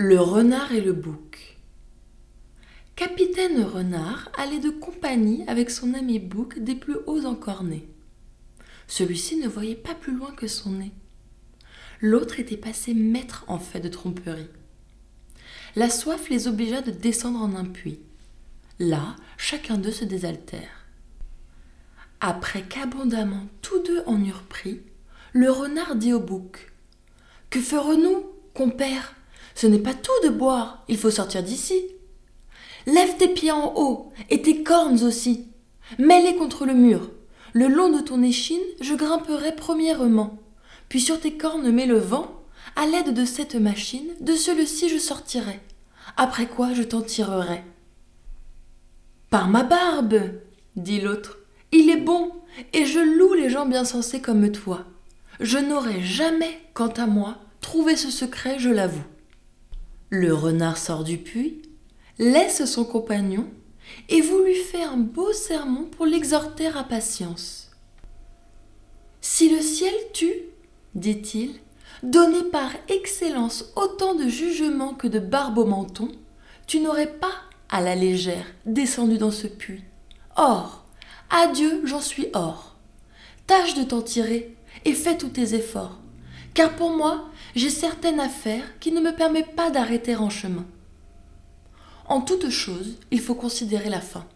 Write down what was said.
Le renard et le bouc. Capitaine Renard allait de compagnie avec son ami Bouc des plus hauts encornés. Celui-ci ne voyait pas plus loin que son nez. L'autre était passé maître en fait de tromperie. La soif les obligea de descendre en un puits. Là, chacun d'eux se désaltère. Après qu'abondamment tous deux en eurent pris, le renard dit au bouc Que ferons-nous, compère? Ce n'est pas tout de boire, il faut sortir d'ici. Lève tes pieds en haut et tes cornes aussi. Mets-les contre le mur. Le long de ton échine, je grimperai premièrement. Puis sur tes cornes mets le vent. À l'aide de cette machine, de celui-ci je sortirai. Après quoi je t'en tirerai. Par ma barbe, dit l'autre, il est bon, et je loue les gens bien sensés comme toi. Je n'aurais jamais, quant à moi, trouvé ce secret, je l'avoue. Le renard sort du puits, laisse son compagnon, et voulut faire un beau sermon pour l'exhorter à patience. Si le ciel tue, dit-il, donné par excellence autant de jugement que de barbe au menton, tu n'aurais pas, à la légère, descendu dans ce puits. Or, adieu, j'en suis hors. Tâche de t'en tirer, et fais tous tes efforts, car pour moi, j'ai certaine affaire qui ne me permet pas d'arrêter en chemin. En toute chose, il faut considérer la fin.